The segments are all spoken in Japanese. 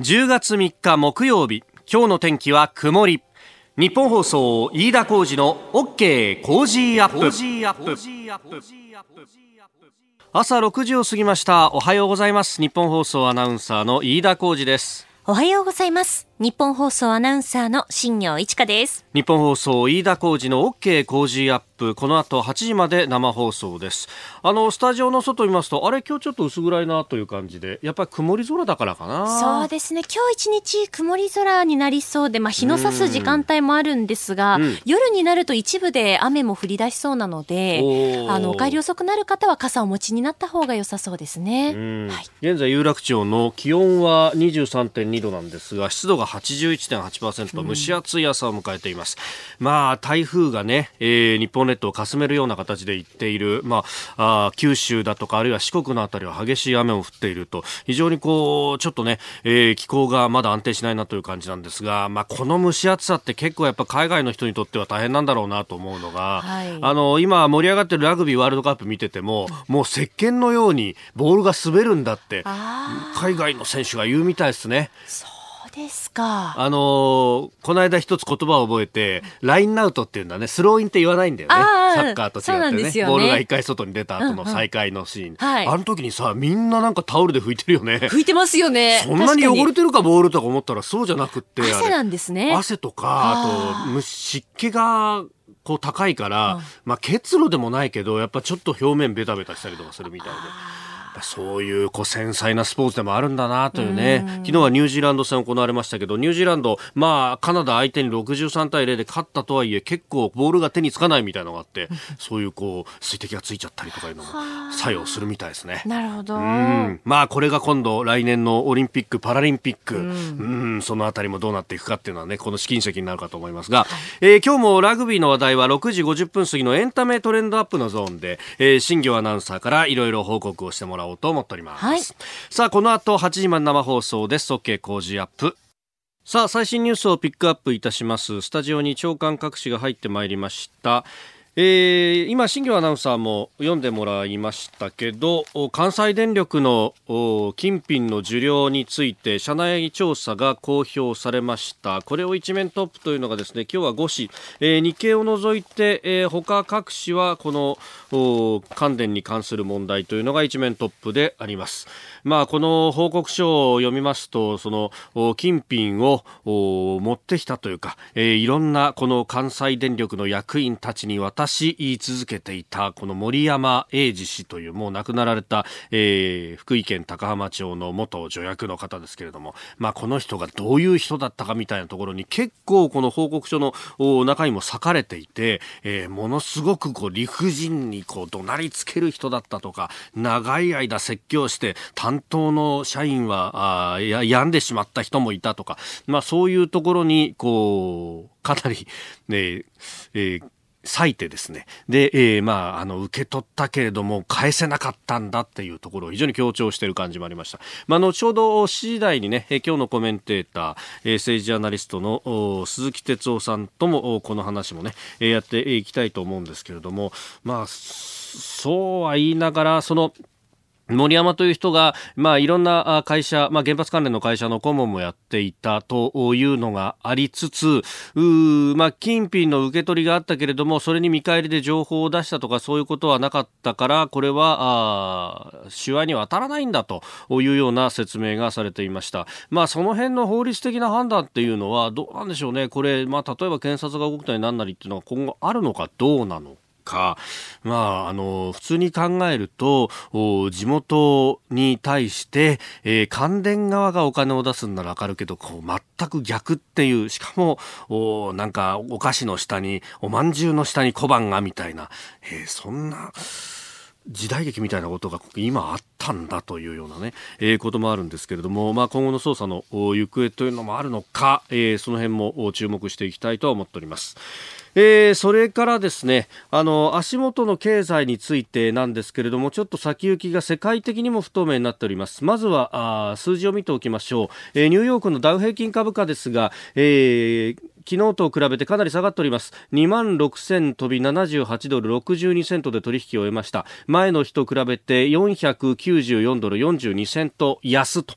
10月3日木曜日今日の天気は曇り。ニッポン放送飯田浩司の OK Cozy up。朝6時を過ぎました。おはようございます。ニッポン放送アナウンサーの飯田浩司です。おはようございますニッポン放送アナウンサーの新行市佳です。ニッポン放送飯田浩司の OK Cozy up。この後8時まで生放送です。あのスタジオの外見ますとあれ今日ちょっと薄暗いなという感じでやっぱり曇り空だからかな。そうですね。今日一日曇り空になりそうでまあ日の差す時間帯もあるんですが、うん、夜になると一部で雨も降り出しそうなのであのお帰り遅くなる方は傘をお持ちになった方が良さそうですね、はい、現在有楽町の気温は23.2度なんですが湿度が81.8%蒸し暑い朝を迎えています。まあ、台風がね、えー、日本列島をかすめるような形で行っている、まあ、あ九州だとか、あるいは四国のあたりは激しい雨も降っていると、非常にこう、ちょっとね、えー、気候がまだ安定しないなという感じなんですが、まあ、この蒸し暑さって結構やっぱ海外の人にとっては大変なんだろうなと思うのが、はい、あの、今盛り上がってるラグビーワールドカップ見てても、もう石鹸のようにボールが滑るんだって、海外の選手が言うみたいですね。ですか。あのー、この間一つ言葉を覚えて、ラインアウトっていうんだね、スローインって言わないんだよね。サッカーと違ってね、ね、ボールが一回外に出た後の再開のシーン。うんうんはい、あの時にさ、みんななんかタオルで拭いてるよね。拭いてますよね。そんなに汚れてるかボールとか思ったらそうじゃなくて。汗なんですね。汗とか、あと、湿気が、こう高いから、まあ結露でもないけど、やっぱちょっと表面ベタベタしたりとかするみたいで。そういうこう繊細なスポーツでもあるんだなというね、昨日はニュージーランド戦行われましたけど、ニュージーランド、まあ、カナダ相手に63対0で勝ったとはいえ、結構ボールが手につかないみたいなのがあって、そういうこう、水滴がついちゃったりとかいうのも作用するみたいですね。なるほど。まあ、これが今度、来年のオリンピック・パラリンピック、うん、そのあたりもどうなっていくかっていうのはね、この試金石になるかと思いますが、はい、えー、今日もラグビーの話題は6時50分過ぎのエンタメトレンドアップのゾーンで、えー、新業アナウンサーからいろいろ報告をしてもらおうと思っております。はい、さあこの後8時まで生放送です。OK 工事アップ。さあ最新ニュースをピックアップいたします。スタジオに長官各紙が入ってまいりましたえー、今、新業アナウンサーも読んでもらいましたけど関西電力の金品の受領について社内調査が公表されましたこれを一面トップというのがですね今日は5紙、えー、日経を除いて、えー、他各紙はこの関電に関する問題というのが一面トップであります。まあ、この報告書を読みますと、その、金品を持ってきたというか、えー、いろんなこの関西電力の役員たちに渡し続けていた、この森山英二氏というもう亡くなられた、えー、福井県高浜町の元助役の方ですけれども、まあ、この人がどういう人だったかみたいなところに結構この報告書の中にも割かれていて、えー、ものすごくこう理不尽にこう怒鳴りつける人だったとか、長い間説教して担当の社員はあや病んでしまった人もいたとか、まあ、そういうところにこうかなり、ねえー割いてですね、で、えー、まあ、あの、受け取ったけれども、返せなかったんだっていうところを非常に強調している感じもありました。まあ、後ほど7時台にね、今日のコメンテーター、えー、政治ジャーナリストの鈴木哲夫さんとも、この話もね、えー、やっていきたいと思うんですけれども、まあ、そうは言いながら、その、森山という人が、まあ、いろんな会社、まあ、原発関連の会社の顧問もやっていたというのがありつつ、うまあ、金品の受け取りがあったけれども、それに見返りで情報を出したとか、そういうことはなかったから、これは、あ手話には当たらないんだというような説明がされていました。まあ、その辺の法律的な判断っていうのは、どうなんでしょうね。これ、まあ、例えば検察が動くたりなんなりっていうのは今後あるのかどうなのか、まあ、あの、普通に考えると、地元に対して、えー、関電側がお金を出すんならわかるけど、こう、全く逆っていう、しかも、おなんか、お菓子の下に、おまんじゅうの下に小判が、みたいな、えー、そんな、時代劇みたいなことが今あったんだというようなね、えー、こともあるんですけれども、まあ、今後の捜査の行方というのもあるのか、えー、その辺も注目していきたいと思っております。えー、それからですねあの足元の経済についてなんですけれどもちょっと先行きが世界的にも不透明になっておりますまずはあ数字を見ておきましょう、えー、ニューヨークのダウ平均株価ですが、えー昨日と比べてかなり下がっております。2万6000飛び78ドル62セントで取引を終えました。前の日と比べて494ドル42セント安と。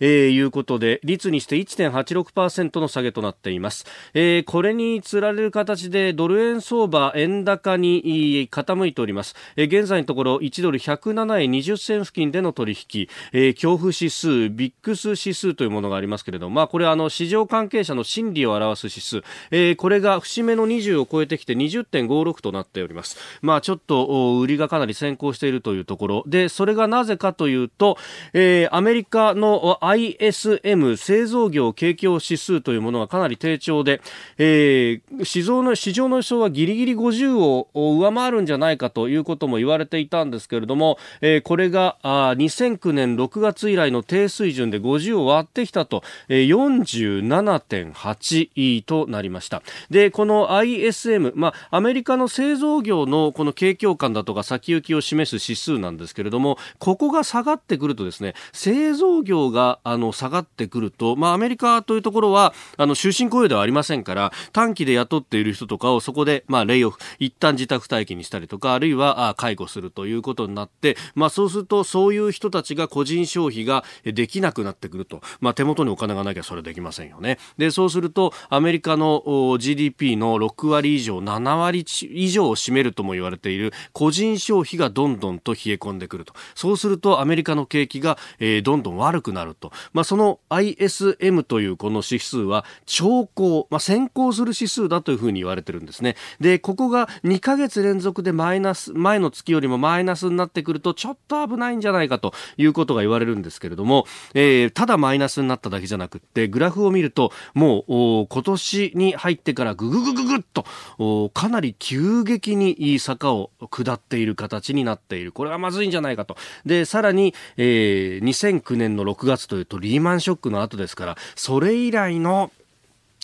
えー、いうことで率にして1.86%の下げとなっています、えー、これにつられる形でドル円相場円高に傾いております、えー、現在のところ1ドル107円20銭付近での取引、えー、恐怖指数ビックス指数というものがありますけれども、まあ、これはあの市場関係者の心理を表す指数、えー、これが節目の20を超えてきて20.56となっております、まあ、ちょっと売りがかなり先行しているというところ。でそれがなぜかというと、えー、アメリカの ISM 製造業景況指数というものがかなり低調で、えー、市場の市場の予想はギリギリ50を上回るんじゃないかということも言われていたんですけれども、えー、これがあ2009年6月以来の低水準で50を割ってきたと、えー、47.8となりました。でこの ISM、まあ、アメリカの製造業のこの景況感だとか先行きを示す指数なんですけれどもここが下がってくるとですね製造業があの下がってくると、まあ、アメリカというところはあの終身雇用ではありませんから短期で雇っている人とかをそこで、まあ、レイオフ一旦自宅待機にしたりとかあるいはあ介護するということになって、まあ、そうするとそういう人たちが個人消費ができなくなってくると、まあ、手元にお金がなきゃそれできませんよね。でそうするとアメリカの GDP の6割以上7割以上を占めるとも言われている個人消費がどんどんと冷え込んでくると。そうするとアメリカの景気が、えー、どんどん悪くなると、まあ、その ISM というこの指数は兆候、まあ、先行する指数だというふうに言われてるんですね。で、ここが2ヶ月連続でマイナス、前の月よりもマイナスになってくるとちょっと危ないんじゃないかということが言われるんですけれども、えー、ただマイナスになっただけじゃなくってグラフを見るともう今年に入ってからぐぐぐぐぐっとかなり急激に坂を下っている形になっている。これはまずいんじゃないかと。で、さらに、えー、2009年の6月というとリーマンショックの後ですから、それ以来の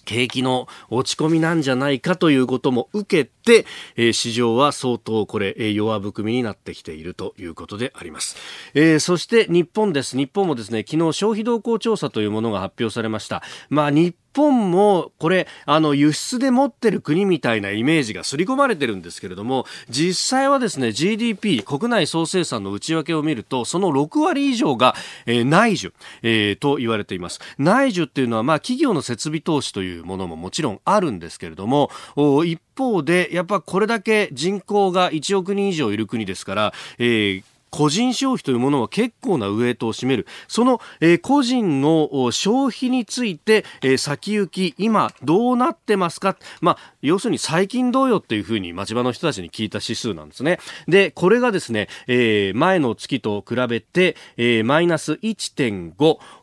景気の落ち込みなんじゃないかということも受けて、えー、市場は相当これ、えー、弱含みになってきているということであります、えー、そして日本です。日本もですね昨日消費動向調査というものが発表されました。まあ日本もこれあの輸出で持ってる国みたいなイメージが刷り込まれてるんですけれども実際はですね GDP 国内総生産の内訳を見るとその6割以上が、えー、内需、えー、と言われています。内需っていうのはまあ企業の設備投資というものももちろんあるんですけれども一方でやっぱこれだけ人口が1億人以上いる国ですから、えー個人消費というものは結構なウエイトを占める。その、えー、個人の消費について、えー、先行き、今どうなってますか？まあ、要するに最近どうよっていうふうに町場の人たちに聞いた指数なんですね。で、これがですね、えー、前の月と比べて、えー、マイナス1.5、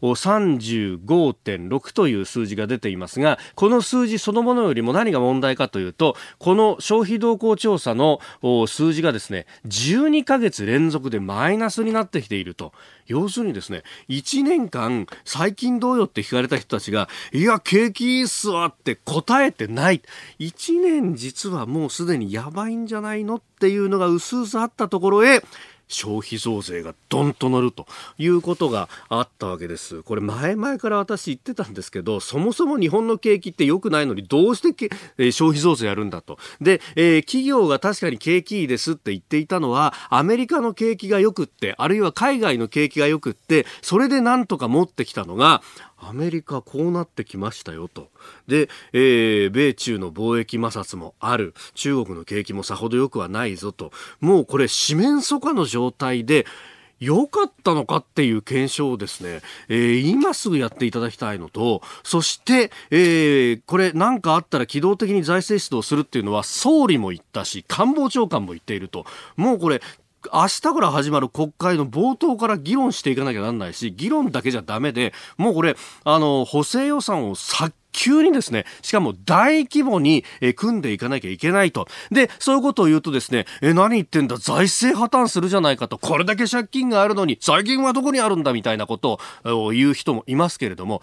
35.6という数字が出ていますが、この数字そのものよりも何が問題かというと、この消費動向調査の数字がですね、12ヶ月連続でマイナスになってきていると。要するにですね、1年間、最近どうよって聞かれた人たちが、いや、景気いいっすわって答えてない。1年実はもうすでにやばいんじゃないのっていうのが薄々あったところへ、消費増税がどんと乗るということがあったわけです。これ前々から私言ってたんですけど、そもそも日本の景気って良くないのにどうしてえ、消費増税やるんだと。で、えー、企業が確かに景気いいですって言っていたのは、アメリカの景気が良くって、あるいは海外の景気が良くって、それでなんとか持ってきたのが、アメリカこうなってきましたよと。で、えー、米中の貿易摩擦もある。中国の景気もさほど良くはないぞと。もうこれ四面楚歌の状態で、良かったのかっていう検証をですね、えー、今すぐやっていただきたいのと、そして、えー、これ何かあったら機動的に財政出動するっていうのは総理も言ったし、官房長官も言っていると。もうこれ、明日から始まる国会の冒頭から議論していかなきゃなんないし、議論だけじゃダメで、もうこれ、あの、補正予算を早急にですね、しかも大規模に、え組んでいかなきゃいけないと。で、そういうことを言うとですね、え、何言ってんだ、財政破綻するじゃないかと、これだけ借金があるのに、財源はどこにあるんだみたいなことを言う人もいますけれども、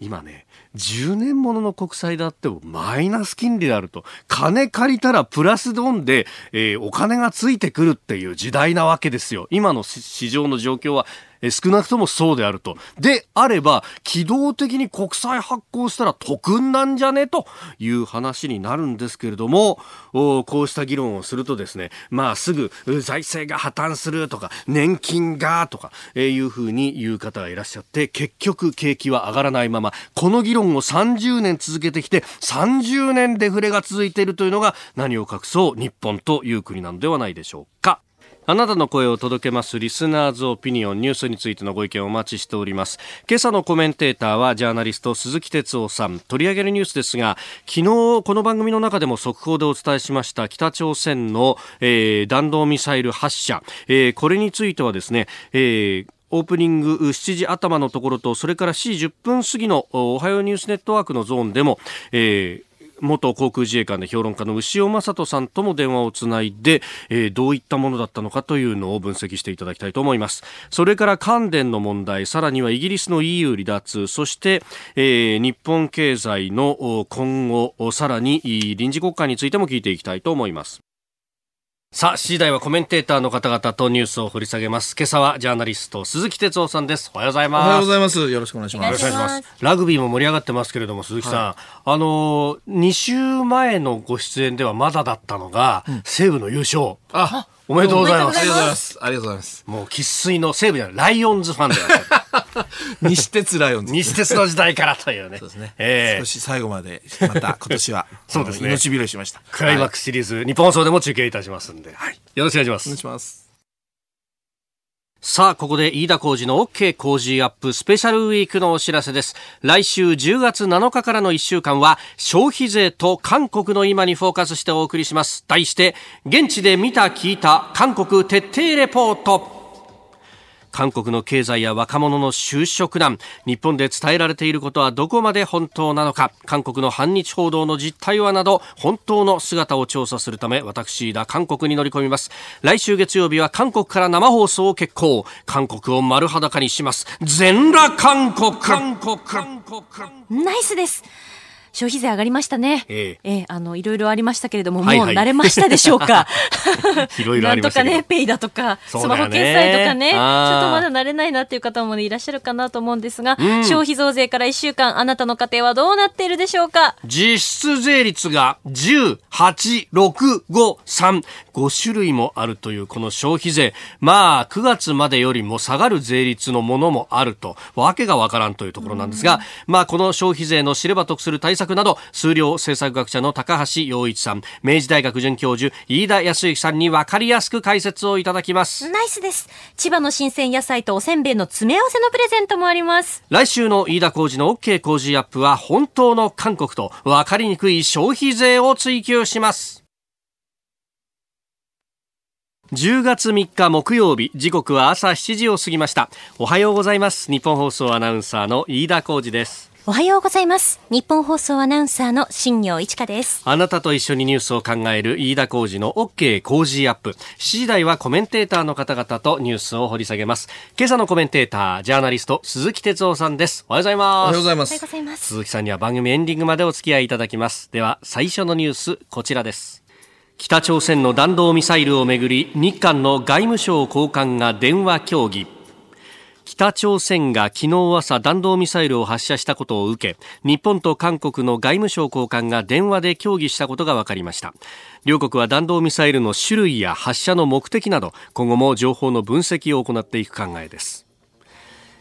今ね、10年ものの国債であってもマイナス金利であると。金借りたらプラスドンで、えー、お金がついてくるっていう時代なわけですよ。今の市場の状況は少なくともそうであると。であれば、機動的に国債発行したら得なんじゃね？という話になるんですけれども、こうした議論をするとですね、まあすぐ財政が破綻するとか、年金がとか、えいうふうに言う方がいらっしゃって、結局景気は上がらないまま、この議論を30年続けてきて、30年デフレが続いているというのが何を隠そう日本という国なのではないでしょうか。あなたの声を届けますリスナーズオピニオンニュースについてのご意見をお待ちしております。今朝のコメンテーターはジャーナリスト鈴木哲夫さん。取り上げるニュースですが、昨日この番組の中でも速報でお伝えしました北朝鮮の、えー、弾道ミサイル発射、えー、これについてはですね、えーオープニング7時頭のところと、それから7時10分過ぎのおはようニュースネットワークのゾーンでも、えー、元航空自衛官で評論家の牛尾正人さんとも電話をつないで、えー、どういったものだったのかというのを分析していただきたいと思います。それから関電の問題、さらにはイギリスの EU 離脱、そして、えー、日本経済の今後、さらに臨時国会についても聞いていきたいと思います。さあ、次第はコメンテーターの方々とニュースを掘り下げます。今朝はジャーナリスト、鈴木哲夫さんです。おはようございます。おはようございます。よろしくお願いします。よろしくお願いします。ラグビーも盛り上がってますけれども、鈴木さん、はい、あの、2週前のご出演ではまだだったのが、うん、西武の優勝。あ、おめでとうございます。ありがとうございます。ありがとうございます。もう生粋の西武じゃない、ライオンズファンで西鉄ライオンズ。西鉄の時代からというね。そうですね。えー、少し最後まで、また今年は、そうですね。命拾いしました。クライマックスシリーズ、日本放送でも中継いたしますんで、はい。よろしくお願いします。お願いします。さあ、ここで飯田工事の OK 工事アップスペシャルウィークのお知らせです。来週10月7日からの1週間は消費税と韓国の今にフォーカスしてお送りします。題して、現地で見た聞いた韓国徹底レポート。韓国の経済や若者の就職難。日本で伝えられていることはどこまで本当なのか。韓国の反日報道の実態はなど本当の姿を調査するため私だ韓国に乗り込みます。来週月曜日は韓国から生放送を決行。韓国を丸裸にします。全裸韓国韓国。韓国。ナイスです。消費税上がりましたね。ええ。えあの、いろいろありましたけれども、もう慣れましたでしょうか？いろいろありましたなんとかね、ペイだとか、スマホ決済とかね、ちょっとまだ慣れないなっていう方も、ね、いらっしゃるかなと思うんですが、うん、消費増税から1週間、あなたの家庭はどうなっているでしょうか？実質税率が10、8、6、5、3、5種類もあるというこの消費税。まあ、9月までよりも下がる税率のものもあると、わけがわからんというところなんですが、まあ、この消費税の知れば得する対策策など数量政策学者の高橋洋一さん。明治大学准教授飯田康之さんに分かりやすく解説をいただきます。ナイスです。千葉の新鮮野菜とおせんべいの詰め合わせのプレゼントもあります。来週の飯田浩二の OK 工事アップは本当の韓国と分かりにくい消費税を追求します。10月3日木曜日時刻は朝7時を過ぎました。おはようございます。日本放送アナウンサーの飯田浩二ですおはようございます。日本放送アナウンサーの新業一華です。あなたと一緒にニュースを考える飯田浩二の OK 工事アップ。7時台はコメンテーターの方々とニュースを掘り下げます。今朝のコメンテーター、ジャーナリスト、鈴木哲夫さんです。おはようございます。おはようございます。おはようございます。鈴木さんには番組エンディングまでお付き合いいただきます。では、最初のニュース、こちらです。北朝鮮の弾道ミサイルをめぐり、日韓の外務省高官が電話協議。北朝鮮が昨日朝弾道ミサイルを発射したことを受け日本と韓国の外務省高官が電話で協議したことが分かりました。両国は弾道ミサイルの種類や発射の目的など今後も情報の分析を行っていく考えです。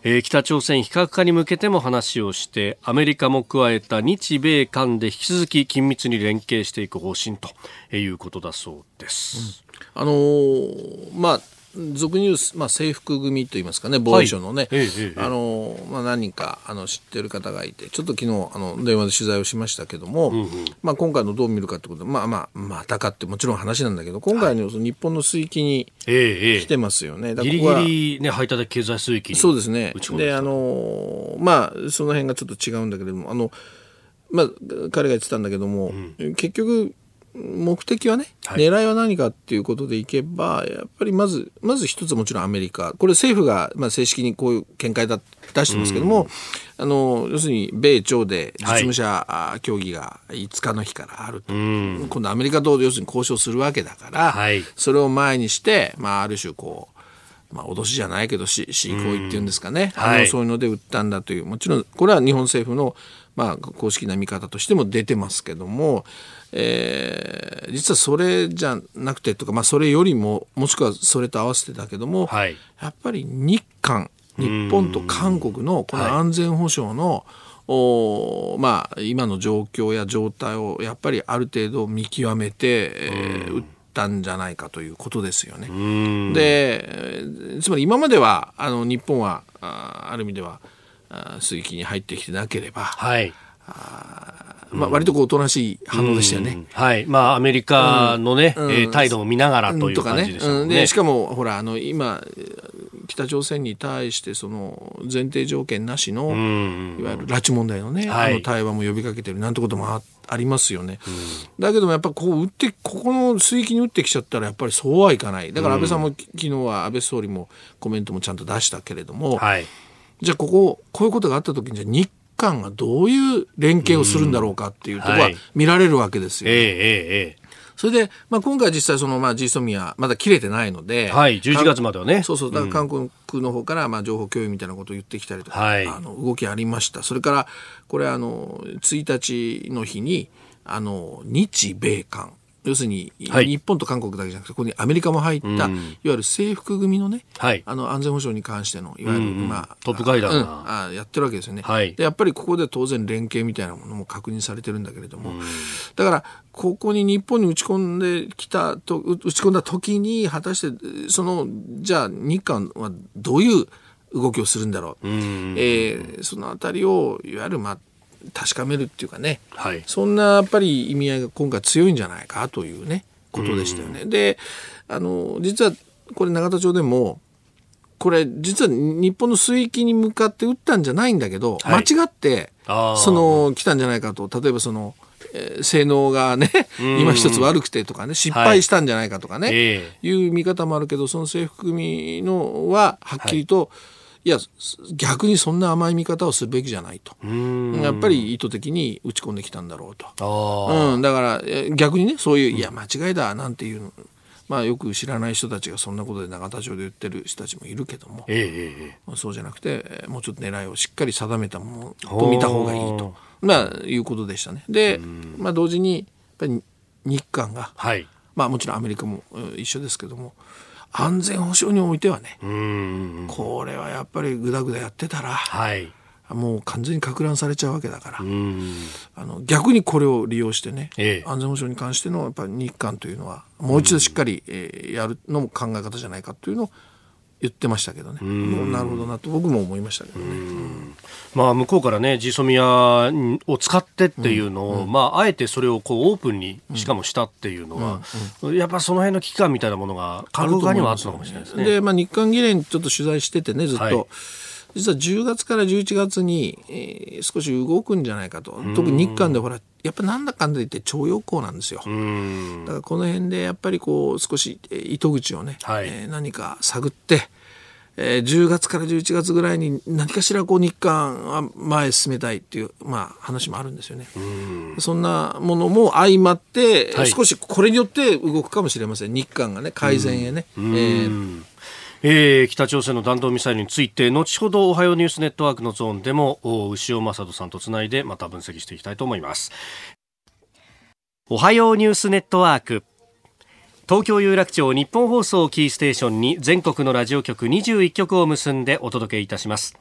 えー、北朝鮮非核化に向けても話をしてアメリカも加えた日米韓で引き続き緊密に連携していく方針ということだそうです。うん、あのー、まあ俗に言う、まあ、制服組といいますかね防衛省のね、はい、あのまあ、何人かあの知ってる方がいてちょっと昨日あの電話で取材をしましたけども、うんうん、まあ、今回のどう見るかってことでまあまあまたかってもちろん話なんだけど今回の日本の水域に来てますよね、ギリギリ、ね、排他的経済水域にそうですね。であのまあその辺がちょっと違うんだけれどもあのまあ、彼が言ってたんだけども、うん、結局目的はね、はい、狙いは何かっていうことでいけば、やっぱりまず、まず一つもちろんアメリカ。これ政府が、まあ、正式にこういう見解だ出してますけども、あの、要するに米朝で実務者、はい、協議が5日の日からあると。今度アメリカと要するに交渉するわけだから、はい、それを前にして、まあ、ある種こう、まあ、脅しじゃないけど、し、行為っていうんですかね。あの、そういうので撃ったんだという、もちろん、これは日本政府の、まあ、公式な見方としても出てますけども、えー、実はそれじゃなくてとか、まあ、それよりも、もしくはそれと合わせてだけども、はい、やっぱり日韓、日本と韓国のこの安全保障の、おまあ、今の状況や状態をやっぱりある程度見極めて、えー、打ったんじゃないかということですよね。でつまり今まではあの日本はあある意味では水域に入ってきてなければ、はい、あまあ、割とこうおとなしい反応でしたよね。はい。まあ、アメリカのね、うん、えー、態度を見ながらという感じでしたね。ねで、しかも、ほら、あの、今、北朝鮮に対してその前提条件なしの、いわゆる拉致問題のね、はい、あの対話も呼びかけてるなんてこともあありますよね、だけどもやっぱこう打ってここの水域に打ってきちゃったらやっぱりそうはいかない。だから安倍さんも、昨日は安倍総理もコメントもちゃんと出したけれども、はい、じゃあこここういうことがあった時にじゃ日韓がどういう連携をするんだろうかっていうところは見られるわけですよ、ね。ええええそれで、まあ、今回実際その、まあ、ジーソミア、まだ切れてないので。はい、11月まではね。そうそう。だから韓国の方から、まあ、情報共有みたいなことを言ってきたりとか、はい、あの、動きありました。それから、これ、あの、1日の日に、あの、日米韓、要するに、はい、日本と韓国だけじゃなくて、ここにアメリカも入った、うん、いわゆる制服組のね、はい、あの安全保障に関しての、いわゆる、うん。うん、まあ、トップ会談あ、うん、やってるわけですよね、はい、で。やっぱりここで当然連携みたいなものも確認されてるんだけれども、うん、だから、ここに日本に打ち込んできたと、打ち込んだ時に、果たして、その、じゃあ日韓はどういう動きをするんだろう。うん、えー、そのあたりを、いわゆる、まあ、確かめるっていうかね、はい、そんなやっぱり意味合いが今回強いんじゃないかというねことでしたよね。であの実はこれ永田町でもこれ実は日本の水域に向かって撃ったんじゃないんだけど、はい、間違ってその来たんじゃないかと。例えばその、えー、性能がね今一つ悪くてとかね失敗したんじゃないかとかね、はい、いう見方もあるけどその制服組のははっきりと、はいいや逆にそんな甘い見方をするべきじゃないと。やっぱり意図的に打ち込んできたんだろうと、うん、だから逆にねそういう、いや間違いだなんていうまあ、よく知らない人たちがそんなことで永田町で言ってる人たちもいるけども、ええ、そうじゃなくてもうちょっと狙いをしっかり定めたものと見た方がいいと、まあ、いうことでしたね。で、まあ、同時にやっぱり日韓が、はい、まあ、もちろんアメリカも一緒ですけども安全保障においてはねこれはやっぱりぐだぐだやってたら、はい、もう完全にか乱されちゃうわけだからあの逆にこれを利用してね、ええ、安全保障に関してのやっぱり日韓というのはもう一度しっかり、えー、やるのも考え方じゃないかというのを言ってましたけどね、なるほどなと僕も思いましたけどね、まあ、向こうからね、ジーソミアを使ってっていうのを、うん。うん、まあ、あえてそれをこうオープンにしかもしたっていうのは、うん、やっぱその辺の危機感みたいなものが、韓国側にはあったのかもしれないですね。で、まあ、日韓議連ちょっと取材しててね、ずっと。はい。実は10月から11月に、えー、少し動くんじゃないかと。特に日韓でほらやっぱなんだかんだ言って徴用工なんですよ。だからこの辺でやっぱりこう少し糸口をね、はい、えー、何か探ってえー、10月から11月ぐらいに何かしらこう日韓は前へ進めたいっていう、まあ、話もあるんですよね。そんなものも相まって、はい、少しこれによって動くかもしれません。日韓がね改善へね。えーえー、北朝鮮の弾道ミサイルについて後ほどおはようニュースネットワークのゾーンでも牛尾正人さんとつないでまた分析していきたいと思います。おはようニュースネットワーク。東京有楽町日本放送キーステーションに全国のラジオ局21局を結んでお届けいたします。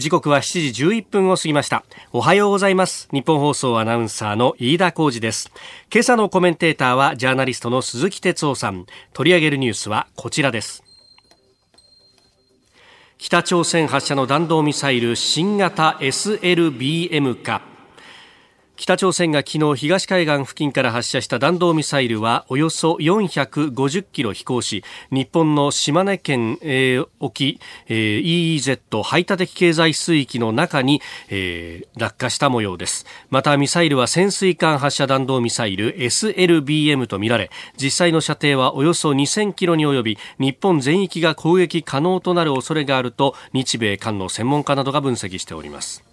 時刻は7時11分を過ぎました。おはようございます。日本放送アナウンサーの飯田浩二です。今朝のコメンテーターはジャーナリストの鈴木哲夫さん。取り上げるニュースはこちらです。北朝鮮発射の弾道ミサイル新型 SLBM か。北朝鮮が昨日東海岸付近から発射した弾道ミサイルはおよそ450キロ飛行し日本の島根県、えー、沖、えー、EEZ 排他的経済水域の中に、えー、落下した模様です。またミサイルは潜水艦発射弾道ミサイル SLBM とみられ実際の射程はおよそ2000キロに及び日本全域が攻撃可能となる恐れがあると日米韓の専門家などが分析しております。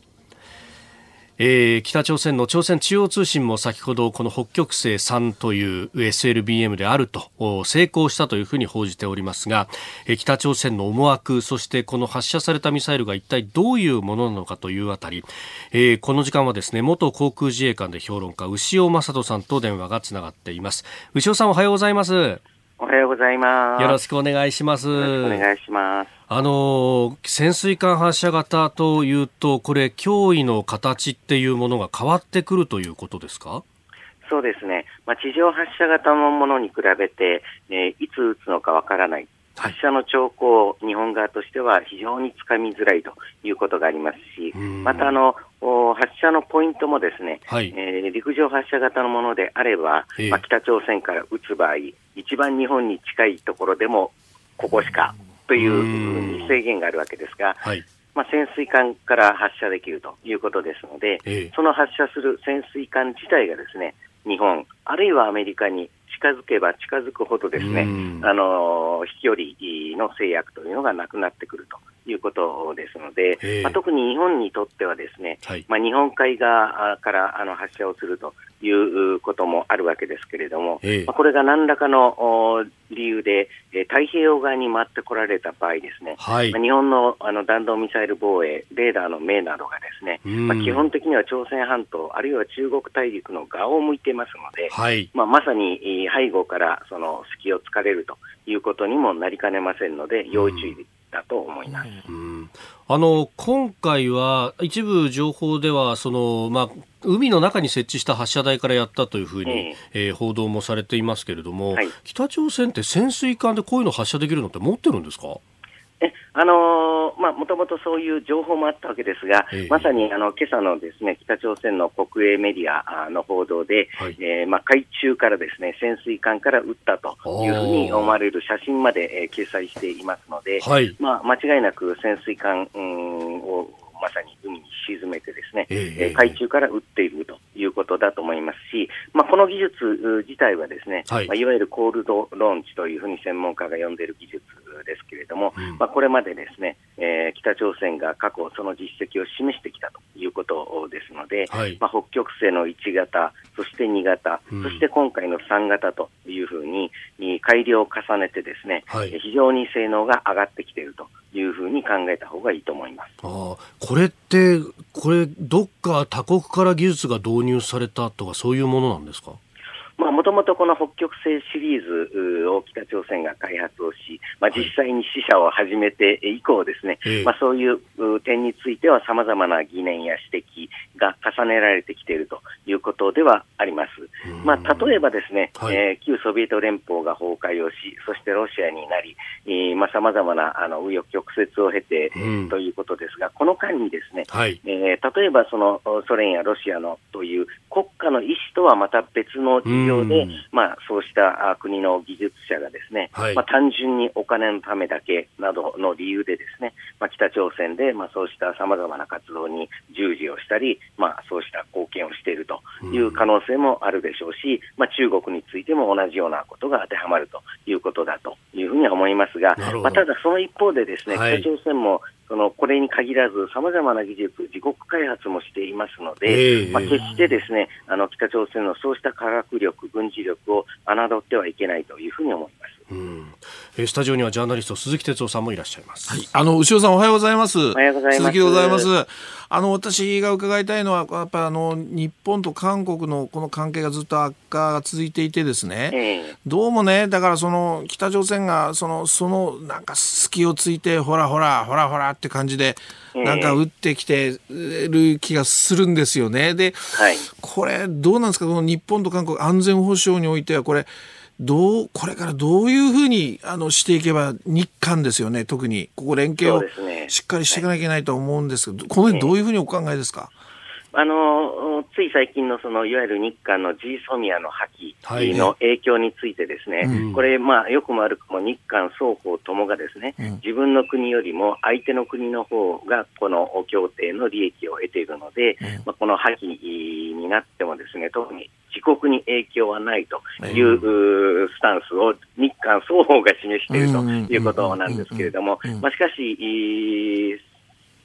えー、北朝鮮の朝鮮中央通信も先ほどこの北極星3という SLBM であると成功したというふうに報じておりますが、えー、北朝鮮の思惑そしてこの発射されたミサイルが一体どういうものなのかというあたり、えー、この時間はですね元航空自衛官で評論家牛尾正人さんと電話がつながっています。牛尾さんおはようございます。おはようございます。よろしくお願いします。お願いします。あの、潜水艦発射型というと、これ、脅威の形っていうものが変わってくるということですか？そうですね。まあ、地上発射型のものに比べて、えいつ撃つのかわからない。発射の兆候、日本側としては非常につかみづらいということがありますし、またあの発射のポイントもですね、はい、えー、陸上発射型のものであれば、えー、まあ、北朝鮮から撃つ場合、一番日本に近いところでもここしかという制限があるわけですが、はい、まあ、潜水艦から発射できるということですので、えー、その発射する潜水艦自体がですね日本、あるいはアメリカに近づけば近づくほどですね、あの飛距離の制約というのがなくなってくるということですので、まあ、特に日本にとってはですね、はい、まあ、日本海側からあの発射をするということもあるわけですけれども、まあ、これが何らかの理由で、え太平洋側に回ってこられた場合ですね、はい、まあ、日本のあの弾道ミサイル防衛、レーダーの目などがですね、まあ、基本的には朝鮮半島、あるいは中国大陸の側を向いていますので、はい、まあ、まさに背後からその隙を突かれるということにもなりかねませんので、要注意だと思います。あの今回は一部情報ではその、まあ、海の中に設置した発射台からやったというふうに、え。えー、報道もされていますけれども、はい、北朝鮮って潜水艦でこういうの発射できるのって持ってるんですか？えあのー、まあ、もともとそういう情報もあったわけですが、えまさにあの今朝のですね北朝鮮の国営メディアの報道で、はい、えー、まあ、海中からですね潜水艦から撃ったというふうに思われる写真まで、えー、掲載していますので、はい、まあ、間違いなく潜水艦、うん、をまさに海に沈めてですね、えー、海中から撃っているということだと思いますし、まあ、この技術自体はですね、はい。まあ、いわゆるコールドローンチというふうに専門家が呼んでいる技術ですけれども、うん、まあ、これまでですね、えー、北朝鮮が過去その実績を示してきたということですので、はい、まあ、北極星の1型、そして2型、うん、そして今回の3型というふうに改良を重ねてですね、はい、非常に性能が上がってきているというふうに考えた方がいいと思います。あこれって、これ、どっか他国から技術が導入されたとか、そういうものなんですか？もともとこの北極星シリーズを北朝鮮が開発をし、まあ、実際に試射を始めて以降ですね、はい、まあ、そういう点については様々な疑念や指摘が重ねられてきているということではあります。まあ、例えばですね、はい、えー、旧ソビエト連邦が崩壊をし、そしてロシアになり、えー、まあ、様々なあの紆余曲折を経て、えー、ということですが、この間にですね、はい、えー、例えばそのソ連やロシアのという国家の意思とはまた別の事業で、まあ、そうした国の技術者がですね、はい、まあ、単純にお金のためだけなどの理由でですね、まあ、北朝鮮で、まあ、そうしたさまざまな活動に従事をしたり、まあ、そうした貢献をしているという可能性もあるでしょうし、まあ、中国についても同じようなことが当てはまるということだというふうには思いますが、まあ、ただその一方でですね、はい、北朝鮮もそのこれに限らず、さまざまな技術、自国開発もしていますので、えー、まあ、決してですねあの北朝鮮のそうした科学力、軍事力を侮ってはいけないというふうに思います。うんえスタジオにはジャーナリスト鈴木哲夫さんもいらっしゃいます。はい、あの牛尾さんおはようございます。おはようございます。鈴木でございます。あの私が伺いたいのはやっぱあの日本と韓国のこの関係がずっと悪化が続いていてですね、えー、どうもねだからその北朝鮮がそのそのなんか隙をついてほらほらほらほらって感じでなんか打ってきてる気がするんですよね。で、はい、これどうなんですか？この日本と韓国安全保障においてはこれどう、これからどういうふうにあのしていけば、日韓ですよね、特に、ここ連携をしっかりしていかなきゃいけないと思うんですけど、ね、この辺どういうふうにお考えですか？あのつい最近のそのいわゆる日韓の G ソミアの破棄の影響について、ですね、はいねこれ、まあ、よくも悪くも日韓双方ともがですね、うん、自分の国よりも相手の国の方がこの協定の利益を得ているので、うん、まあ、この破棄になってもですね特に自国に影響はないというスタンスを日韓双方が示しているということなんですけれども、まあ、しかし、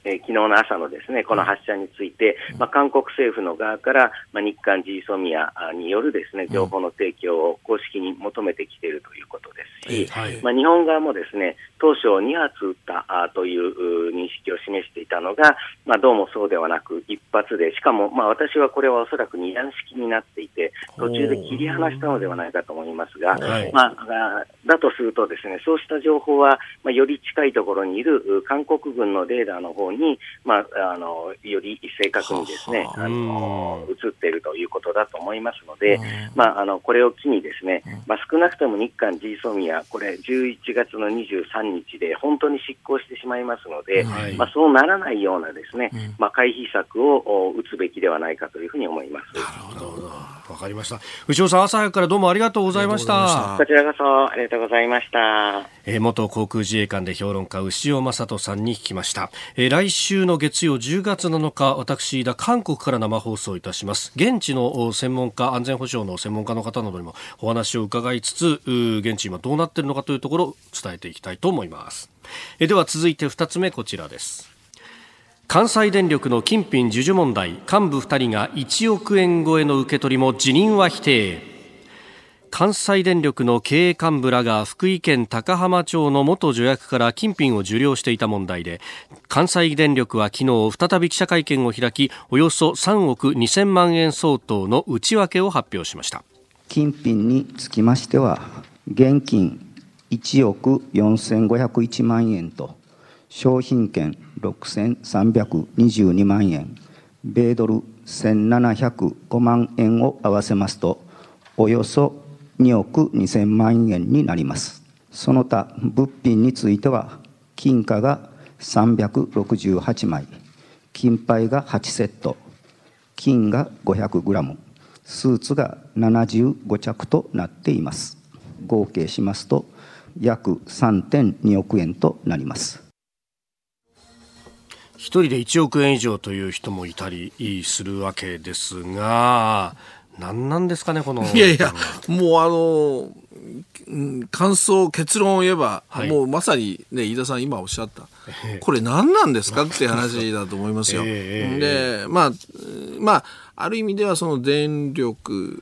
えー、昨日の朝のですね、この発射について、まあ、韓国政府の側から、まあ、日韓 G ソミアによるですね、情報の提供を公式に求めてきているということですし、はい、まあ、日本側もですね、当初2発撃ったあという認識を示していたのが、まあ、どうもそうではなく、1発で、しかも、まあ、私はこれはおそらく二段式になっていて、途中で切り離したのではないかと思いますが、はい、まあ、だとするとですね、そうした情報は、まあ、より近いところにいる韓国軍のレーダーの方に、まあ、あのより正確にですね、あの映っているということだと思いますので、まあ、あのこれを機にですね、まあ、少なくとも日韓 G ソミア、これ11月の23日で本当に執行してしまいますので、はい、まあ、そうならないようなですね、まあ、回避策を打つべきではないかというふうに思います。なるほどわかりました。牛尾さん、朝早くからどうもありがとうございました。こちらこそありがとうございました。えー、元航空自衛官で評論家、牛尾正人さんに聞きました。えー、来週の月曜10月7日、私、だ韓国から生放送いたします。現地の専門家、安全保障の専門家の方などにもお話を伺いつつ、現地今どうなっているのかというところを伝えていきたいと思います。えー、では続いて2つ目、こちらです。関西電力の金品授受問題幹部2人が1億円超えの受け取りも辞任は否定。関西電力の経営幹部らが福井県高浜町の元助役から金品を受領していた問題で関西電力は昨日再び記者会見を開きおよそ3億2000万円相当の内訳を発表しました。金品につきましては現金1億4501万円と商品券6322万円、米ドル1705万円を合わせますと、およそ2億2000万円になります。その他、物品については、金貨が368枚、金牌が8セット、金が500グラム、スーツが75着となっています。合計しますと、約3.2億円となります。一人で1億円以上という人もいたりするわけですが、何なんですかね、この。いやいや、もうあの、感想、結論を言えば、はい、もうまさにね、飯田さん今おっしゃった、これ何なんですかって話だと思いますよ。で、まあ、まあ、ある意味ではその電力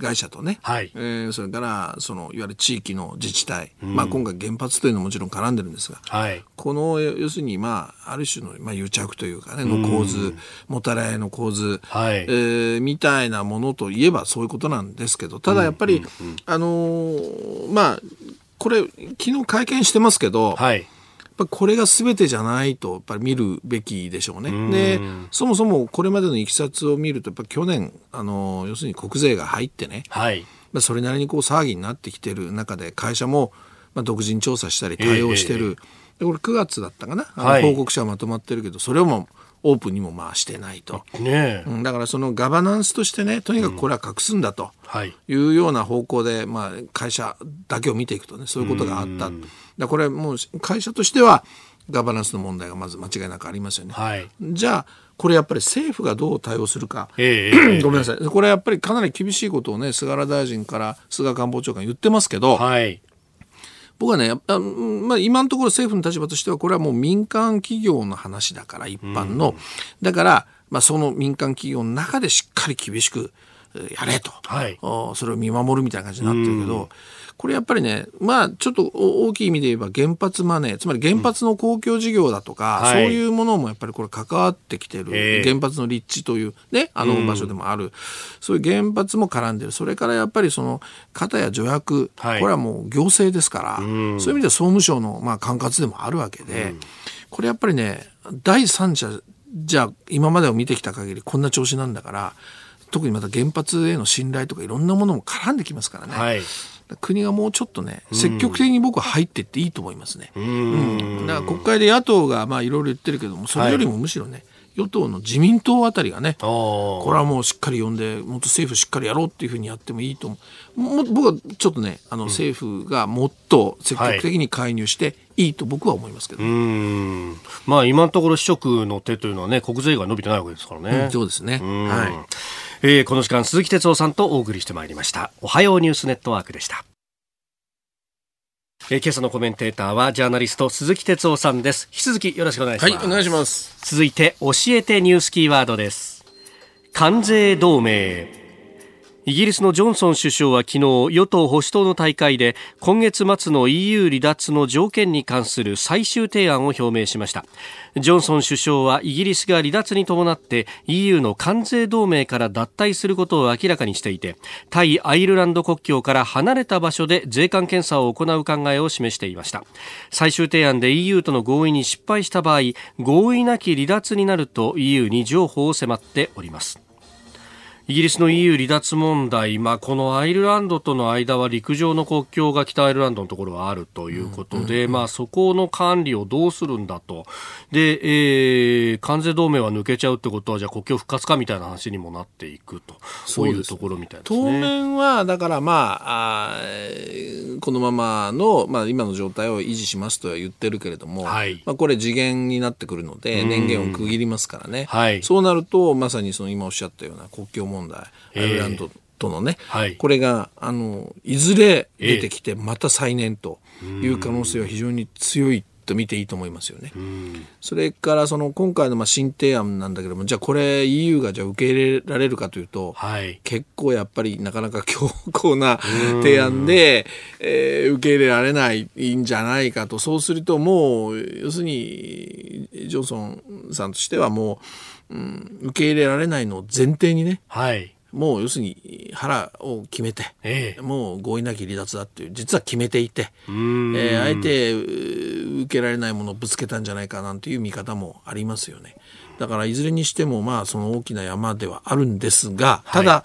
会社とね、はい、えー、それからそのいわゆる地域の自治体、うん、まあ、今回原発というのももちろん絡んでるんですが、はい、この要するに、まあ、ある種の、まあ、癒着というかねの構図、うん、もたれ合いの構図、はい、えー、みたいなものといえばそういうことなんですけどただやっぱり、うんうんうん、あのー、まあこれ昨日会見してますけど、はいぱこれが全てじゃないとやっぱり見るべきでしょうね。でそもそもこれまでのいきさつを見るとやっぱ去年あの要するに国税が入ってね、はい、まあ、それなりにこう騒ぎになってきてる中で会社もまあ独自に調査したり対応してる、えー、これ9月だったかな、はい、報告書はまとまってるけどそれをもオープンにもまあしてないと、ね、だからそのガバナンスとしてねとにかくこれは隠すんだと。い。うような方向で、まあ、会社だけを見ていくとねそういうことがあった。だこれもう会社としてはガバナンスの問題がまず間違いなくありますよね。はい、じゃあこれやっぱり政府がどう対応するか、えー、ごめんなさい。これやっぱりかなり厳しいことをね菅原大臣から菅官房長官言ってますけど、はい、僕はねあ、まあ、今のところ政府の立場としてはこれはもう民間企業の話だから一般の、うん、だから、まあ、その民間企業の中でしっかり厳しくやれと、はい、それを見守るみたいな感じになってるけど、うんこれやっぱりね、まあ、ちょっと大きい意味で言えば原発マネー、つまり原発の公共事業だとか、うん。そういうものもやっぱりこれ関わってきてる、原発の立地というね、あの場所でもある、うん、そういう原発も絡んでる。それからやっぱりその、方や助役、はい、これはもう行政ですから、うん、そういう意味では総務省のまあ管轄でもあるわけで、これやっぱりね、第三者、じゃあ今までを見てきた限りこんな調子なんだから、特にまた原発への信頼とかいろんなものも絡んできますからね。はい国がもうちょっとね、積極的に僕は入っていっていいと思いますね。うん、だから国会で野党がまあいろいろ言ってるけども、それよりもむしろね、与党の自民党あたりがね、これはもうしっかり呼んで、もっと政府しっかりやろうっていうふうにやってもいいと思う。も僕はちょっとね、あの政府がもっと積極的に介入して、いいと僕は思いますけど、うんまあ、今のところ、市職の手というのはね、国税が伸びてないわけですからね。うん、そうですね。はい。えー、この時間、鈴木哲夫さんとお送りしてまいりました。おはようニュースネットワークでした。えー、今朝のコメンテーターはジャーナリスト鈴木哲夫さんです。引き続きよろしくお願いします。はいお願いします。続いて教えてニュースキーワードです。関税同盟イギリスのジョンソン首相は昨日与党保守党の大会で今月末の EU 離脱の条件に関する最終提案を表明しました。ジョンソン首相はイギリスが離脱に伴って EU の関税同盟から脱退することを明らかにしていて対アイルランド国境から離れた場所で税関検査を行う考えを示していました。最終提案で EU との合意に失敗した場合合意なき離脱になると EU に譲歩を迫っております。イギリスの EU 離脱問題、まあ、このアイルランドとの間は陸上の国境が北アイルランドのところはあるということで、まあ、そこの管理をどうするんだと。で、えー、関税同盟は抜けちゃうってことは、じゃあ国境復活かみたいな話にもなっていくと。そういうところみたいですね。当面は、だからまあ、あこのままの、まあ、今の状態を維持しますとは言ってるけれども、はい、まあ、これ次元になってくるので、年限を区切りますからね。はい、そうなると、まさにその今おっしゃったような国境問題、アイルランドとのね、はい、これがあのいずれ出てきてまた再燃という可能性は非常に強いと見ていいと思いますよね。それからその今回のまあ新提案なんだけどもじゃあこれ EU がじゃあ受け入れられるかというと、はい、結構やっぱりなかなか強硬な 提案で、えー、受け入れられないんじゃないかと。そうするともう要するにジョンソンさんとしてはもう、うん、受け入れられないのを前提にね、はい。もう要するに腹を決めて、ええ、もう合意なき離脱だっていう実は決めていて、えー、あえて受けられないものをぶつけたんじゃないかなんていう見方もありますよね。だからいずれにしてもまあその大きな山ではあるんですがただ、は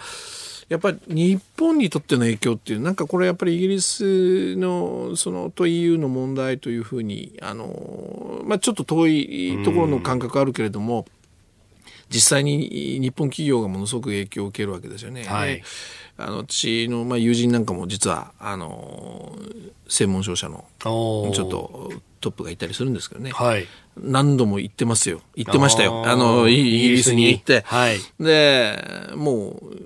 い、やっぱり日本にとっての影響っていうなんかこれやっぱりイギリスのそのと EU の問題というふうにあの、まあ、ちょっと遠いところの感覚あるけれども。実際に日本企業がものすごく影響を受けるわけですよね。はい、あの私の、まあ、友人なんかも実はあの専門商社のちょっとトップがいたりするんですけどね、はい、何度も行ってますよ。行ってましたよ。あのイギリスに。行って、はい、でもう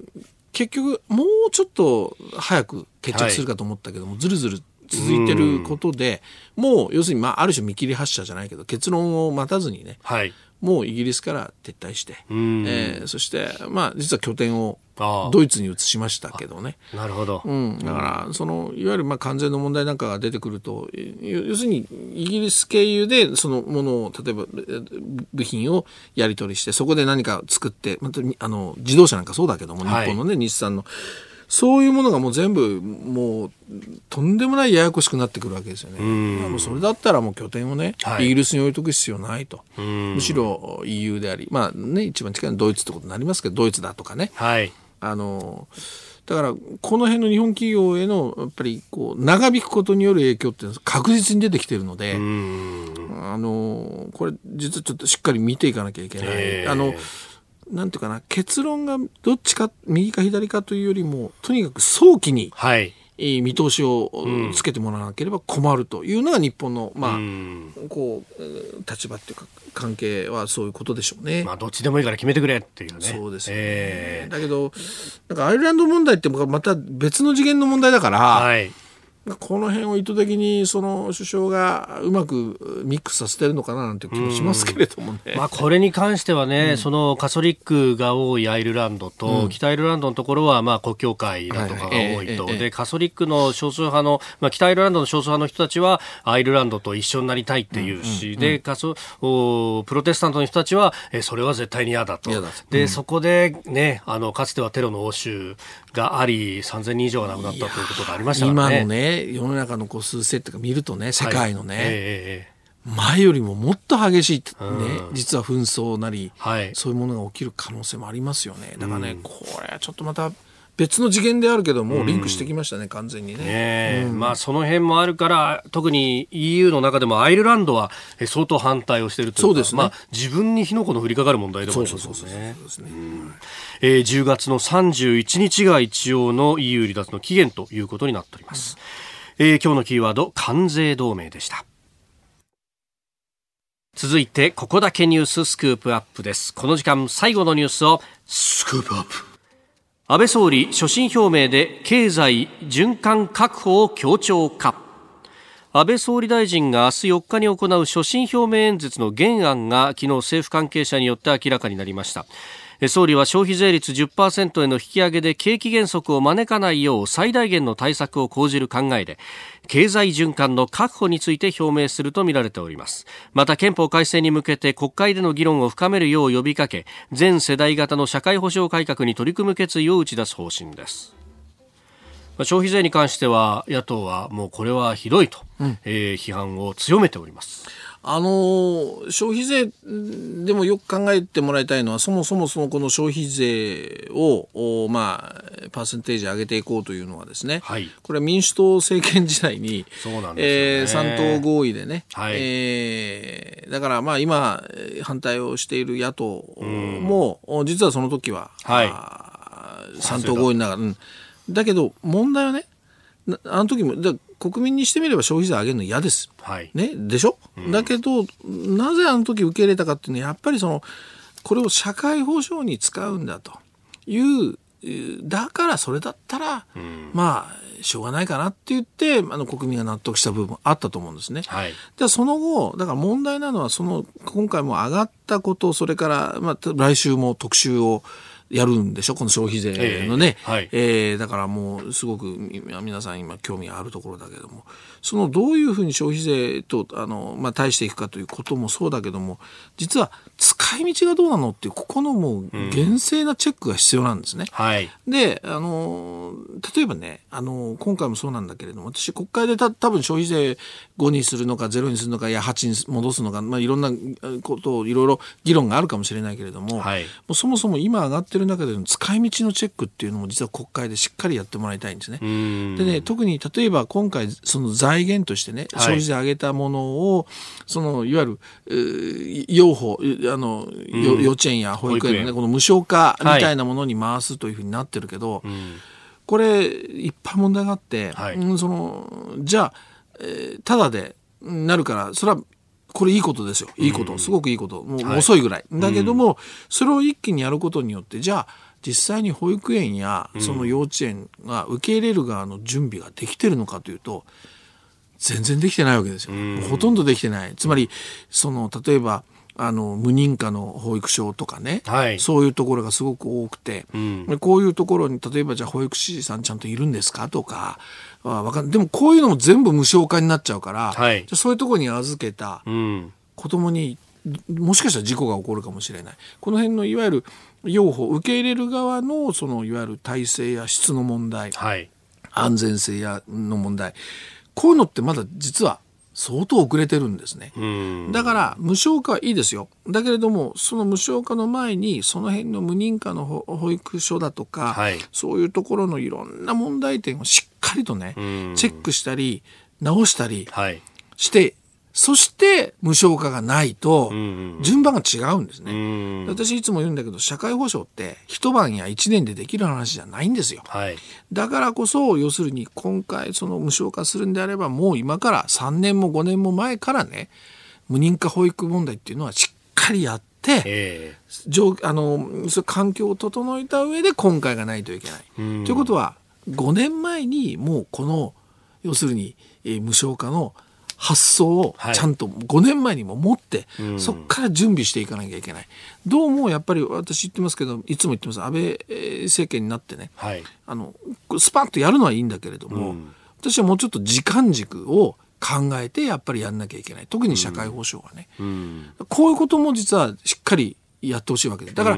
結局もうちょっと早く決着するかと思ったけども、はい、ずるずる続いてることで、もう要するに、まあ、ある種見切り発車じゃないけど結論を待たずにね、はい、もうイギリスから撤退して、えー、そして、まあ、実は拠点をドイツに移しましたけどね。なるほど。うん。だから、その、いわゆる、まあ、関税の問題なんかが出てくると、要するに、イギリス経由で、そのものを、例えば、部品をやり取りして、そこで何か作って、また、あの、自動車なんかそうだけども、日本のね、日産の。そういうものがもう全部もうとんでもないややこしくなってくるわけですよね。もうそれだったらもう拠点をね、はい、イギリスに置いとく必要ないと。むしろ EU であり、まあね、一番近いのはドイツってことになりますけど、ドイツだとかね。はい、あの、だからこの辺の日本企業へのやっぱりこう長引くことによる影響って確実に出てきてるので、あの、これ実はちょっとしっかり見ていかなきゃいけない。あの、なんていうかな、結論がどっちか、右か左かというよりも、とにかく早期に、はい。見通しをつけてもらわなければ困るというのが日本の、まあ、こう、立場っていうか、関係はそういうことでしょうね。まあ、どっちでもいいから決めてくれっていうね。そうですね。えー、だけど、なんかアイルランド問題ってまた別の次元の問題だから、はい。この辺を意図的にその首相がうまくミックスさせてるのかななんて気もしますけれどもね。まあこれに関してはね、うん、そのカソリックが多いアイルランドと、うん、北アイルランドのところはまあ国教会だとかが多いと、でカソリックの少数派の、まあ、北アイルランドの少数派の人たちはアイルランドと一緒になりたいっていうし、でカソおプロテスタントの人たちはえそれは絶対に嫌だと。だで、そこでねあのかつてはテロの応酬があり3000人以上が亡くなったということがありましたからね。世の中の個数制とか見るとね世界のね、はいえー、前よりももっと激しい、ね、うん、実は紛争なり、はい、そういうものが起きる可能性もありますよねだからね、うん、これはちょっとまた別の次元であるけども、リンクしてきましたね、うん、完全にね。ねうん、まあ、その辺もあるから、特に EU の中でもアイルランドは相当反対をしているというそうですね。まあ、自分に火の粉の降りかかる問題でもありますね。えー、10月の31日が一応の EU 離脱の期限ということになっております。うん、えー、今日のキーワード、関税同盟でした。続いて、ここだけニューススクープアップです。この時間、最後のニュースを、スクープアップ。安倍総理所信表明で経済循環確保を強調か安倍総理大臣が明日4日に行う所信表明演説の原案が昨日政府関係者によって明らかになりました総理は消費税率10%への引き上げで景気減速を招かないよう最大限の対策を講じる考えで経済循環の確保について表明するとみられております。また憲法改正に向けて国会での議論を深めるよう呼びかけ全世代型の社会保障改革に取り組む決意を打ち出す方針です。消費税に関しては野党はもうこれはひどいと、うん、えー、批判を強めておりますあの消費税でもよく考えてもらいたいのはそもそもそのこの消費税をまあパーセンテージ上げていこうというのはですね、はい、これは民主党政権時代にそうなんですね、えー、3党合意でね、はい、えー、だからまあ今反対をしている野党も、実はその時は、はい、3党合意ながら、うん、だけど問題はねあの時も国民にしてみれば消費税上げるの嫌です。はい、ね、でしょ、うん、だけどなぜあの時受け入れたかっていうのはやっぱりそのこれを社会保障に使うんだというだからそれだったら、うん、まあしょうがないかなって言ってあの国民が納得した部分あったと思うんですね。はい、でその後だから問題なのはその今回も上がったことそれから、まあ、来週も特集をやるんでしょ？この消費税のね、えーはい、えー、だからもうすごく皆さん今興味があるところだけども。そのどういうふうに消費税とあの、まあ、対していくかということもそうだけども実は使い道がどうなのっていうここのもう厳正なチェックが必要なんですね。うんはい、であの例えばねあの今回もそうなんだけれども私国会でた多分消費税5にするのか0にするのかいや8に戻すのか、まあ、いろんなことをいろいろ議論があるかもしれないけれどもはい、もうそもそも今上がってる中での使い道のチェックっていうのも実は国会でしっかりやってもらいたいんですね。でね特に例えば今回その財源としてね消費税上げたものを、そのいわゆる養護あの、幼稚園や保育園のねこの無償化みたいなものに回すというふうになってるけど、はい、これいっぱい問題があって、はい、うん、そのじゃあ、えー、ただでなるからそれはこれいいことですよ。いいこと、すごくいいこと。もう遅いぐらい、だけども、それを一気にやることによってじゃあ実際に保育園やその幼稚園が受け入れる側の準備ができてるのかというと全然できてないわけですよ。ほとんどできてない。つまりその例えばあの無認可の保育所とかね、はい、そういうところがすごく多くて、うん、こういうところに例えばじゃあ保育士さんちゃんといるんですか？とか。わかんでもこういうのも全部無償化になっちゃうから、はい、じゃそういうところに預けた子供に、もしかしたら事故が起こるかもしれない。この辺のいわゆる養護受け入れる側のそのいわゆる体制や質の問題、はい、安全性やの問題。こういうのってまだ実は相当遅れてるんですね。だから無償化はいいですよ。だけれどもその無償化の前にその辺の無認可の保育所だとか、はい、そういうところのいろんな問題点をしっかりとねチェックしたり直したりしてそして無償化がないと順番が違うんですね。私いつも言うんだけど社会保障って一晩や一年でできる話じゃないんですよ。はい、だからこそ要するに今回その無償化するんであればもう今から3年も5年も前からね無認可保育問題っていうのはしっかりやって、えー、あのそ環境を整えた上で今回がないといけない。ということは5年前にもうこの要するに、えー、無償化の発想をちゃんと5年前にも持って、はい、そこから準備していかなきゃいけない。どうもやっぱり私言ってますけど、いつも言ってます。安倍政権になってね、はい、あの、スパッとやるのはいいんだけれども、うん、私はもうちょっと時間軸を考えてやっぱりやんなきゃいけない。特に社会保障はね。うん、こういうことも実はしっかりやってほしいわけです。だから、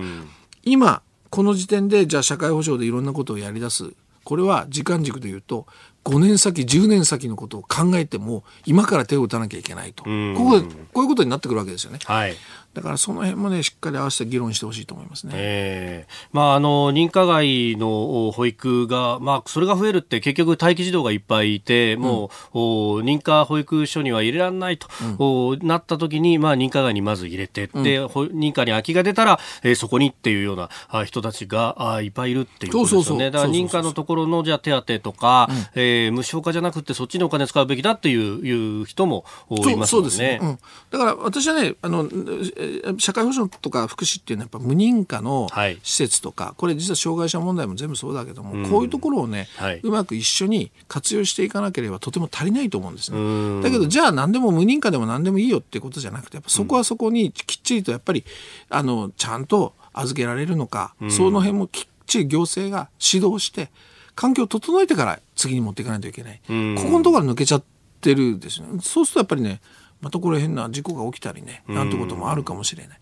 今、この時点でじゃあ社会保障でいろんなことをやり出す。これは時間軸で言うと5年先10年先のことを考えても今から手を打たなきゃいけないと。こここういうことになってくるわけですよね。はい、だからその辺もねしっかり合わせて議論してほしいと思いますね。えー、まああの認可外の保育がまあそれが増えるって結局待機児童がいっぱいいて、もう、うん、認可保育所には入れられないと、うん、なった時にまあ認可外にまず入れて、うん、で認可に空きが出たら、えー、そこにっていうような人たちがあいっぱいいるっていうことですよね。だから認可のところのじゃ手当とか、うん、えー、無償化じゃなくてそっちにお金使うべきだっていういう人もいますよね。そうですね、うん。だから私はねあの社会保障とか福祉っていうのはやっぱ無認可の施設とか、はい、これ実は障害者問題も全部そうだけども、うん、こういうところをね、はい、うまく一緒に活用していかなければとても足りないと思うんですね。だけどじゃあ何でも無認可でも何でもいいよってことじゃなくてやっぱそこはそこにきっちりとやっぱりあのちゃんと預けられるのか、うん、その辺もきっちり行政が指導して環境を整えてから次に持っていかないといけない、ここのところ抜けちゃってるですね。そうするとやっぱりねまたこれ変な事故が起きたりね、なんてこともあるかもしれない。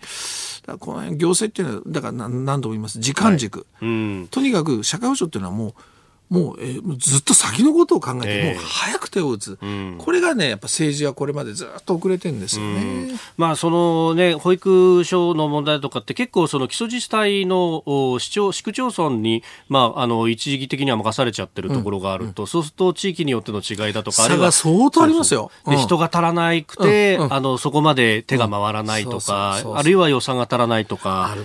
だこの辺行政っていうのはだから何度も言います。時間軸、はい、とにかく社会保障っていうのはもうもう,、えー、ずっと先のことを考えて、もう早く手を打つ、うん、これがねやっぱ政治はこれまでずっと遅れてるんですよね、う。ん、まあそのね保育所の問題とかって結構その基礎自治体の市町市区町村にまああの一時的には任されちゃってるところがあると、うん、そうすると地域によっての違いだとか差が相当ありますよ。で人が足らなくて、あのそこまで手が回らないとか、あるいは予算が足らないとか。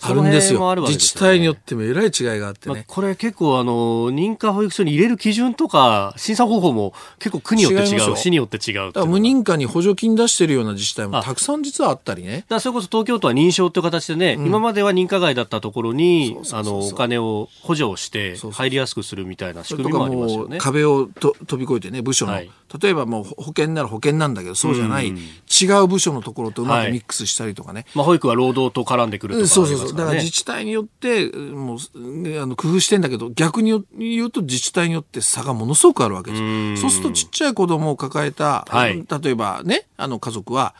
あるんですよ。すね、自治体によってもえらい違いがあってね。まあ、これ結構あの、認可保育所に入れる基準とか、審査方法も結構区によって違う、市によって違う無認可に補助金出してるような自治体もたくさん実はあったりね。だそれこそ東京都は認証という形でね、うん、今までは認可外だったところに、あの、お金を補助をして入りやすくするみたいな仕組みもありますよね。壁をと飛び越えてね、部署の、はい、例えばもう保険なら保険なんだけど、そうじゃない、うん、違う部署のところとうまくミックスしたりとかね。はい、まあ保育は労働と絡んでくるとか、ね、そうそうそう。だから自治体によって、もう、あの、工夫してんだけど、逆に言うと自治体によって差がものすごくあるわけです。そうするとちっちゃい子供を抱えた、はい、例えばね、あの家族は、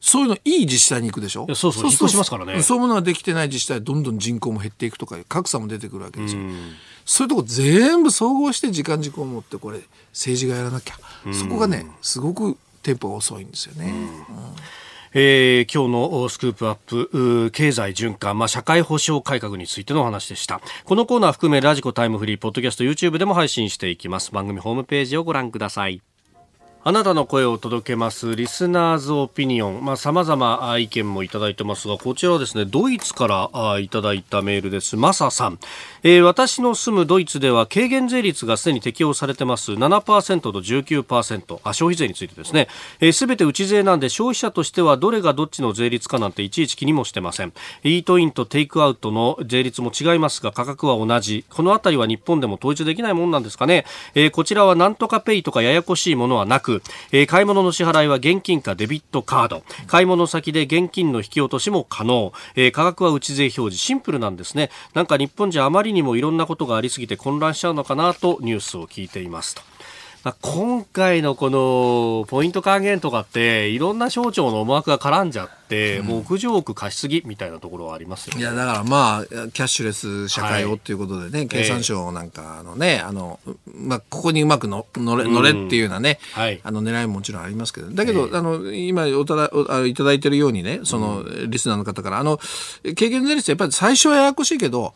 そういうのいい自治体に行くでしょ？そうそう、引っ越しますからね。そういうものができてない自治体どんどん人口も減っていくとか、格差も出てくるわけですよ。そういうとこ全部総合して時間軸を持ってこれ政治がやらなきゃ、そこがねすごくテンポが遅いんですよね。うんえー、今日のスクープアップ経済循環、まあ、社会保障改革についてのお話でした。このコーナー含めラジコタイムフリーポッドキャスト YouTube でも配信していきます。番組ホームページをご覧ください。あなたの声を届けますリスナーズオピニオン、まあ、様々意見もいただいてますが、こちらはですね、ドイツからいただいたメールです。マサさん。えー、私の住むドイツでは軽減税率がすでに適用されてます。7%と19%あ消費税についてですね。すべ、ー、て内税なんで消費者としてはどれがどっちの税率かなんていちいち気にもしてません。イートインとテイクアウトの税率も違いますが価格は同じ。このあたりは日本でも統一できないもんなんですかね、えー、こちらはなんとかペイとかややこしいものはなく、えー、買い物の支払いは現金かデビットカード。買い物先で現金の引き落としも可能、えー、価格は内税表示。シンプルなんですね。なんか日本じゃあまりにもいろんなことがありすぎて混乱しちゃうのかなとニュースを聞いていますと。まあ、今回のこのポイント還元とかっていろんな省庁の思惑が絡んじゃって、うん、もう屋上区貸しすぎみたいなところはありますよ、ね、いやだからまあキャッシュレス社会をっていうことでね、はい、経産省なんかのね、あのまあ、ここにうまくの乗れ乗れっていうようなね、うんはい、あの狙いももちろんありますけどだけど、あの今おただおいただいてるようにねそのリスナーの方からあの軽減税率やっぱり最初はややこしいけど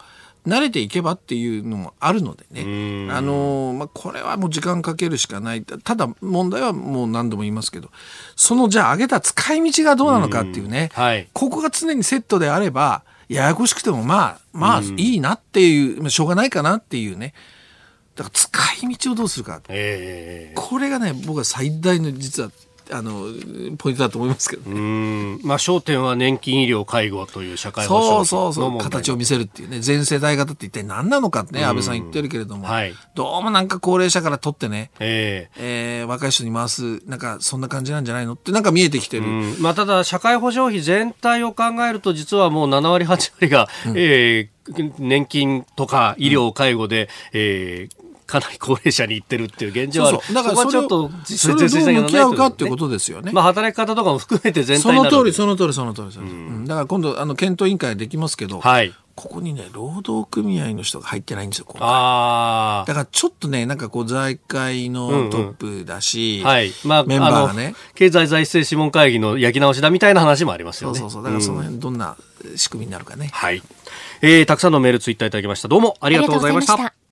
慣れていけばっていうのもあるのでね、あのまあ、これはもう時間かけるしかない、ただ問題はもう何度も言いますけど、そのじゃあ上げた使い道がどうなのかっていうね、はい、ここが常にセットであれば、ややこしくてもまあ、まあいいなっていう、しょうがないかなっていうね、だから使い道をどうするか、えー、これがね、僕は最大の実はあのポイントだと思いますけどね。まあ焦点は年金医療介護という社会保障そうそうそう。形を見せるっていうね。全世代型って一体何なのかってね安倍さん言ってるけれども、はい、どうもなんか高齢者から取ってね、えー、えー、若い人に回すなんかそんな感じなんじゃないの？ってなんか見えてきてる。まあただ社会保障費全体を考えると実はもう7割8割が、うん、えー、年金とか医療介護で、うん、えーかなり高齢者に行ってるっていう現状はある。そうそう。だからそこはちょっとそれをどう向き合うかっていうことですよね。まあ働き方とかも含めて全体その通りその通りその通りその通り、うん、だから今度あの検討委員会できますけど、はい、ここにね労働組合の人が入ってないんですよああだからちょっとねなんかこう財界のトップだし、うんうん、はい。まあ、メンバーがね。経済財政諮問会議の焼き直しだみたいな話もありますよね。そうそうそう。だからその辺どんな仕組みになるかね、はい、えー、たくさんのメールツイッターいただきました。どうもありがとうございました